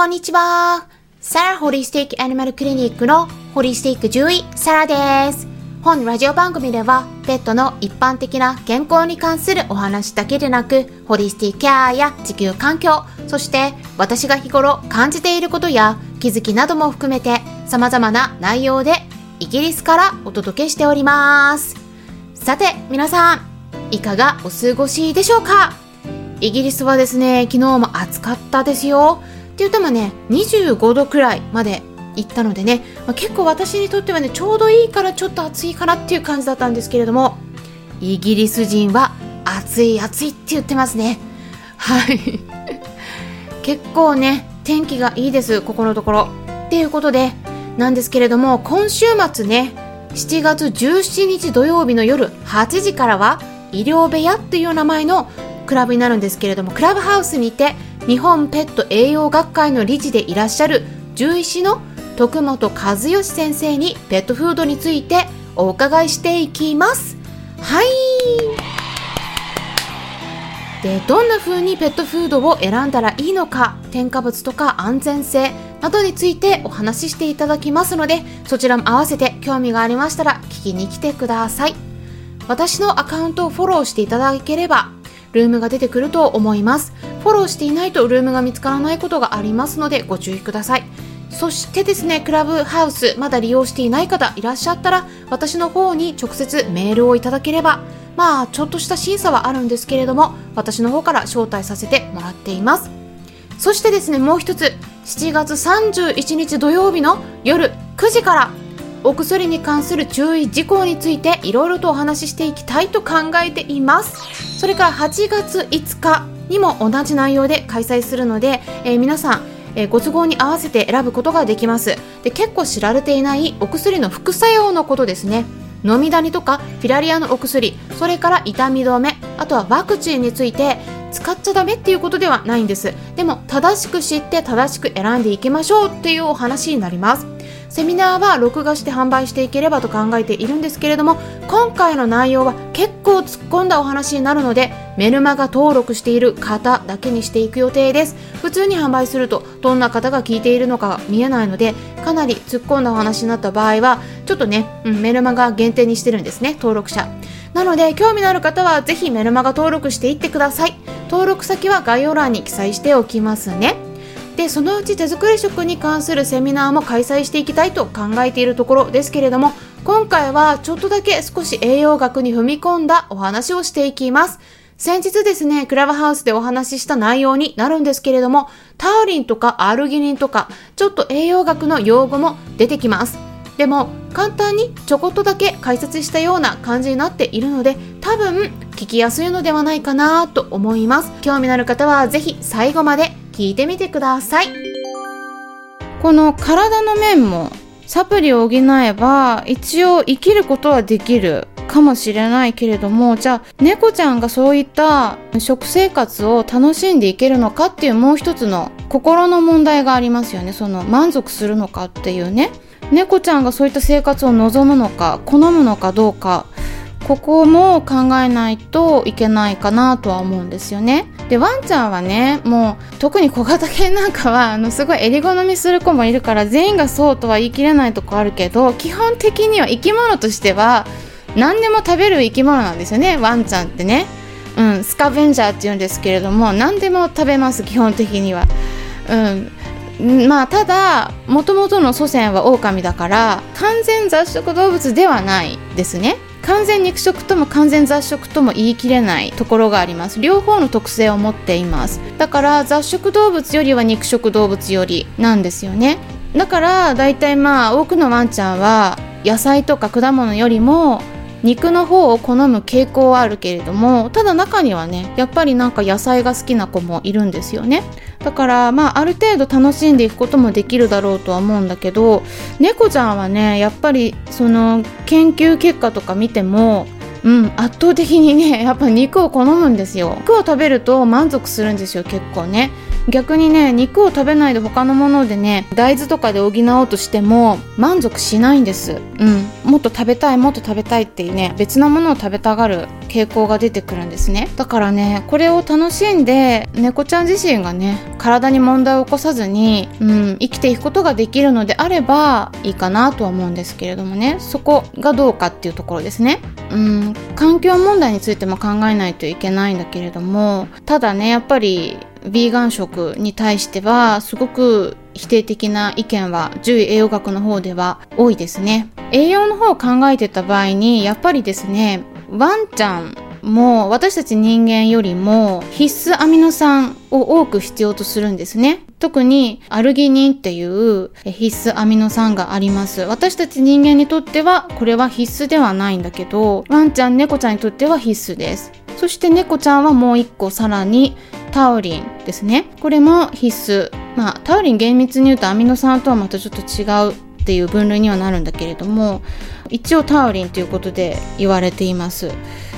こんにちは。サラホリスティックアニマルクリニックのホリスティック獣医、サラです。本ラジオ番組では、ペットの一般的な健康に関するお話だけでなく、ホリスティックケアや地球環境、そして私が日頃感じていることや気づきなども含めて様々な内容でイギリスからお届けしております。さて、皆さん、いかがお過ごしでしょうか？イギリスはですね、昨日も暑かったですよ。って言ってもね、25度くらいまで行ったのでね、まあ、結構私にとってはね、ちょうどいいからちょっと暑いかなっていう感じだったんですけれども、イギリス人は暑い暑いって言ってますね。はい。結構ね、天気がいいです、ここのところ。っていうことで、なんですけれども、今週末ね、7月17日土曜日の夜8時からは、医療部屋っていう名前のクラブになるんですけれどもクラブハウスにいて日本ペット栄養学会の理事でいらっしゃる獣医師の徳本和義先生にペットフードについてお伺いしていきます。はい。でどんな風にペットフードを選んだらいいのか添加物とか安全性などについてお話ししていただきますのでそちらも合わせて興味がありましたら聞きに来てください。私のアカウントをフォローしていただければルームが出てくると思います。フォローしていないとルームが見つからないことがありますのでご注意ください。そしてですねクラブハウスまだ利用していない方いらっしゃったら私の方に直接メールをいただければまあちょっとした審査はあるんですけれども私の方から招待させてもらっています。そしてですねもう一つ7月31日土曜日の夜9時からお薬に関する注意事項についていろいろとお話ししていきたいと考えています。それから8月5日にも同じ内容で開催するので、えー、皆さんえー、ご都合に合わせて選ぶことができます。で結構知られていないお薬の副作用のことですね。飲みダニとかフィラリアのお薬それから痛み止めあとはワクチンについて使っちゃダメっていうことではないんです。でも正しく知って正しく選んでいきましょうっていうお話になります。セミナーは録画して販売していければと考えているんですけれども今回の内容は結構突っ込んだお話になるのでメルマガ登録している方だけにしていく予定です。普通に販売するとどんな方が聞いているのか見えないのでかなり突っ込んだお話になった場合はちょっとね、うん、メルマガ限定にしてるんですね登録者。なので興味のある方はぜひメルマガ登録していってください。登録先は概要欄に記載しておきますね。でそのうち手作り食に関するセミナーも開催していきたいと考えているところですけれども今回はちょっとだけ少し栄養学に踏み込んだお話をしていきます先日ですね、クラブハウスでお話しした内容になるんですけれども、タウリンとかアルギニンとか、ちょっと栄養学の用語も出てきます。でも、簡単にちょこっとだけ解説したような感じになっているので、多分聞きやすいのではないかなと思います。興味のある方はぜひ最後まで聞いてみてください。この体の面もサプリを補えば一応生きることはできるかもしれないけれどもじゃあ猫ちゃんがそういった食生活を楽しんでいけるのかっていうもう一つの心の問題がありますよね。その満足するのかっていうね。猫ちゃんがそういった生活を望むのか好むのかどうか。ここも考えないといけないかなとは思うんですよね。でワンちゃんはねもう特に小型犬なんかはあのすごい襟好みする子もいるから全員がそうとは言い切れないとこあるけど基本的には生き物としては何でも食べる生き物なんですよねワンちゃんってね。うん、スカベンジャーって言うんですけれども何でも食べます基本的には。うんまあただもともとの祖先は狼だから完全雑食動物ではないですね完全肉食とも完全雑食とも言い切れないところがあります。両方の特性を持っています。だから雑食動物よりは肉食動物よりなんですよね。だから大体まあ多くのワンちゃんは野菜とか果物よりも肉の方を好む傾向はあるけれどもただ中にはねやっぱりなんか野菜が好きな子もいるんですよね。だからまあある程度楽しんでいくこともできるだろうとは思うんだけど猫ちゃんはねやっぱりその研究結果とか見てもうん、圧倒的にねやっぱ肉を好むんですよ。肉を食べると満足するんですよ結構ね。逆にね肉を食べないで他のものでね大豆とかで補おうとしても満足しないんです。うん。もっと食べたいもっと食べたいっていうね別なものを食べたがる傾向が出てくるんですね。だからねこれを楽しんで猫ちゃん自身がね体に問題を起こさずに、うん、生きていくことができるのであればいいかなとは思うんですけれどもね。そこがどうかっていうところですね。うん。環境問題についても考えないといけないんだけれどもただねやっぱりヴィーガン食に対してはすごく否定的な意見は獣医栄養学の方では多いですね栄養の方を考えてた場合にやっぱりですねワンちゃんも私たち人間よりも必須アミノ酸を多く必要とするんですね。特にアルギニンっていう必須アミノ酸があります。私たち人間にとってはこれは必須ではないんだけど、ワンちゃん、猫ちゃんにとっては必須です。そして猫ちゃんはもう一個さらにタウリンですね。これも必須。まあ、タウリン厳密に言うとアミノ酸とはまたちょっと違うっていう分類にはなるんだけれども、一応タウリンということで言われています。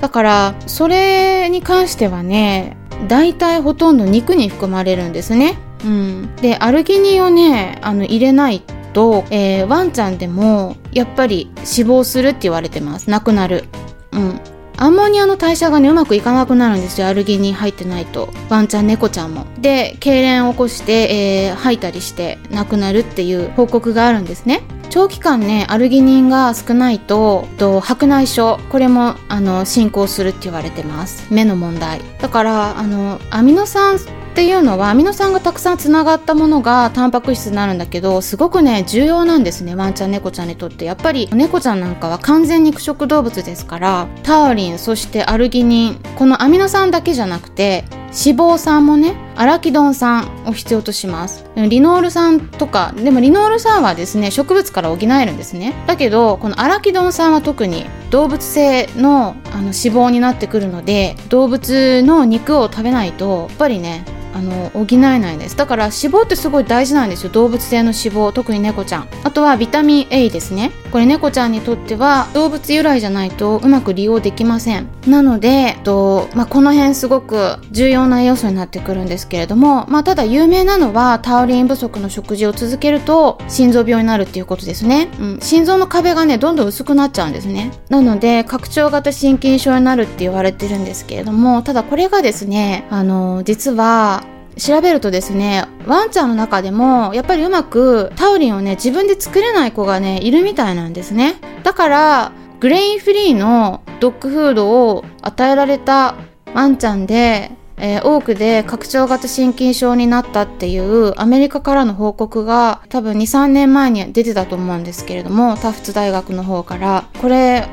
だからそれに関してはね大体ほとんど肉に含まれるんですね。うん、でアルギニンをねあの入れないと、えー、ワンちゃんでもやっぱり死亡するって言われてますなくなる。うんアンモニアの代謝がねうまくいかなくなるんですよ。アルギニン入ってないと。ワンちゃん猫ちゃんも。で痙攣を起こして、えー、吐いたりして亡くなるっていう報告があるんですね。長期間ねアルギニンが少ないとと白内障。これもあの進行するって言われてます。目の問題。だからあのアミノ酸っていうのはアミノ酸がたくさんつながったものがタンパク質になるんだけどすごくね重要なんですねワンちゃん猫ちゃんにとって。やっぱり猫ちゃんなんかは完全肉食動物ですからタウリンそしてアルギニンこのアミノ酸だけじゃなくて脂肪酸もねアラキドン酸を必要とします。リノール酸とかでもリノール酸はですね植物から補えるんですね。だけどこのアラキドン酸は特に動物性のあの脂肪になってくるので動物の肉を食べないとやっぱりねあの補えないです。だから脂肪ってすごい大事なんですよ。動物性の脂肪。特に猫ちゃん。あとはビタミン A ですね。これ猫ちゃんにとっては動物由来じゃないとうまく利用できません。なのでと、まあ、この辺すごく重要な要素になってくるんですけれども、まあ、ただ有名なのはタウリン不足の食事を続けると心臓病になるっていうことですね、うん、心臓の壁がねどんどん薄くなっちゃうんですね。なので拡張型心筋症になるって言われてるんですけれどもただこれがですねあの実は調べるとですね、ワンちゃんの中でも、やっぱりうまくタウリンをね、自分で作れない子がね、いるみたいなんですね。だから、グレインフリーのドッグフードを与えられたワンちゃんで、えー、多くで拡張型心筋症になったっていうアメリカからの報告が多分2、3年前に出てたと思うんですけれども、タフツ大学の方から。これ、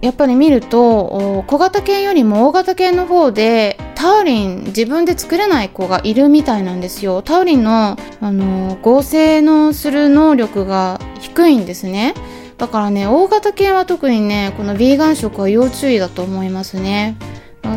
やっぱり見ると小型犬よりも大型犬の方でタウリン自分で作れない子がいるみたいなんですよ。タウリンの、あの合成のする能力が低いんですね。だからね大型犬は特にねこのヴィーガン食は要注意だと思いますね。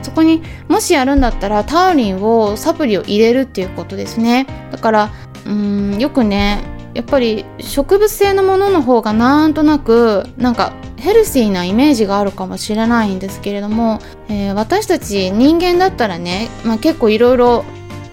そこにもしやるんだったらタウリンをサプリを入れるっていうことですね。だからうーんよくねやっぱり植物性のものの方がなんとなくなんかヘルシーなイメージがあるかもしれないんですけれども、えー、私たち人間だったらね、まあ、結構いろいろ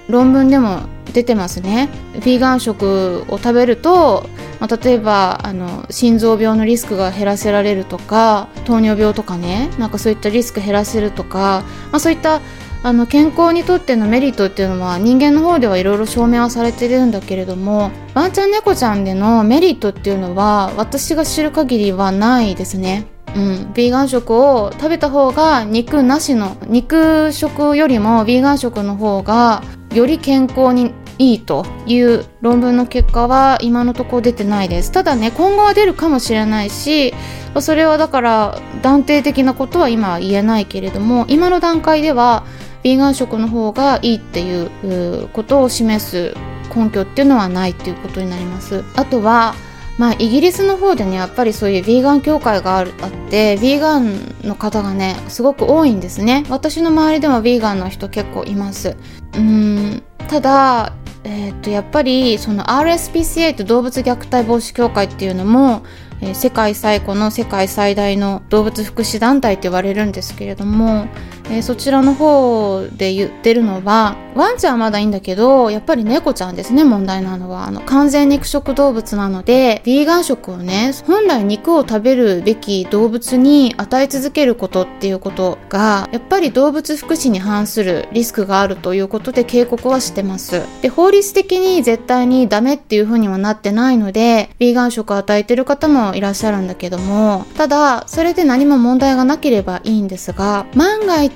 論文でも出てますね。ヴィーガン食を食べると、まあ、例えばあの心臓病のリスクが減らせられるとか糖尿病とかねなんかそういったリスク減らせるとか、まあ、そういったあの健康にとってのメリットっていうのは人間の方ではいろいろ証明はされてるんだけれどもワンちゃん猫ちゃんでのメリットっていうのは私が知る限りはないですね。うん、ビーガン食を食べた方が肉なしの肉食よりもビーガン食の方がより健康にいいという論文の結果は今のところ出てないですただね今後は出るかもしれないしそれはだから断定的なことは今は言えないけれども今の段階ではヴィーガン食の方がいいっていうことを示す根拠っていうのはないっていうことになります。あとはまあイギリスの方でねやっぱりそういうヴィーガン協会があるあってヴィーガンの方がねすごく多いんですね。私の周りでもヴィーガンの人結構います。うん。ただえー、っとやっぱりその RSPCA って動物虐待防止協会っていうのもえー、世界最古の世界最大の動物福祉団体って言われるんですけれどもえー、そちらの方で言ってるのはワンちゃんはまだいいんだけどやっぱり猫ちゃんですね問題なのは。あの完全肉食動物なのでヴィーガン食をね本来肉を食べるべき動物に与え続けることっていうことがやっぱり動物福祉に反するリスクがあるということで警告はしてます。で法律的に絶対にダメっていう風にはなってないのでヴィーガン食を与えてる方もいらっしゃるんだけどもただそれで何も問題がなければいいんですが万が一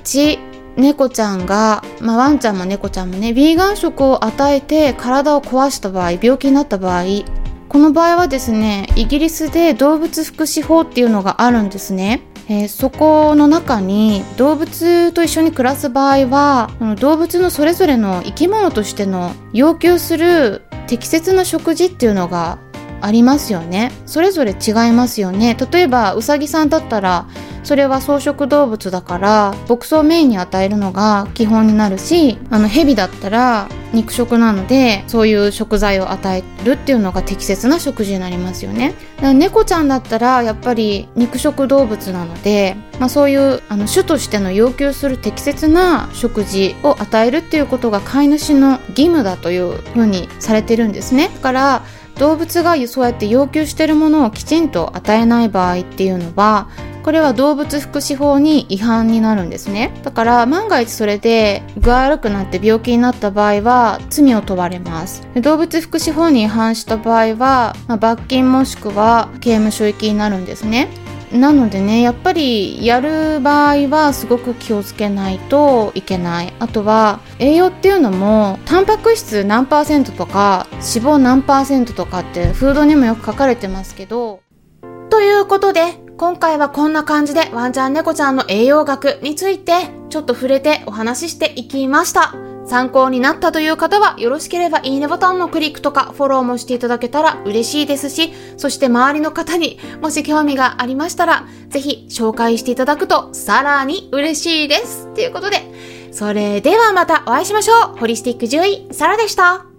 猫ちゃんが、まあ、ワンちゃんも猫ちゃんもね、ヴィーガン食を与えて体を壊した場合、病気になった場合、この場合はですね、イギリスで動物福祉法っていうのがあるんですね。えー、そこの中に動物と一緒に暮らす場合はこの動物のそれぞれの生き物としての要求する適切な食事っていうのがありますよね。それぞれ違いますよね。例えばうさぎさんだったらそれは草食動物だから牧草メインに与えるのが基本になるしあの蛇だったら肉食なのでそういう食材を与えるっていうのが適切な食事になりますよね。だから猫ちゃんだったらやっぱり肉食動物なので、まあ、そういうあの種としての要求する適切な食事を与えるっていうことが飼い主の義務だというふうにされてるんですね。だから動物がそうやって要求してるものをきちんと与えない場合っていうのはこれは動物福祉法に違反になるんですね。だから万が一それで具合悪くなって病気になった場合は罪を問われます。動物福祉法に違反した場合は、まあ、罰金もしくは刑務所行きになるんですね。なのでねやっぱりやる場合はすごく気をつけないといけないあとは栄養っていうのもタンパク質何パーセントとか脂肪何パーセントとかってフードにもよく書かれてますけどということで今回はこんな感じでワンちゃん猫ちゃんの栄養学についてちょっと触れてお話ししていきました。参考になったという方はよろしければいいねボタンのクリックとかフォローもしていただけたら嬉しいですし、そして周りの方にもし興味がありましたら、ぜひ紹介していただくとさらに嬉しいです。ということで、それではまたお会いしましょう。ホリスティック獣医、サラでした。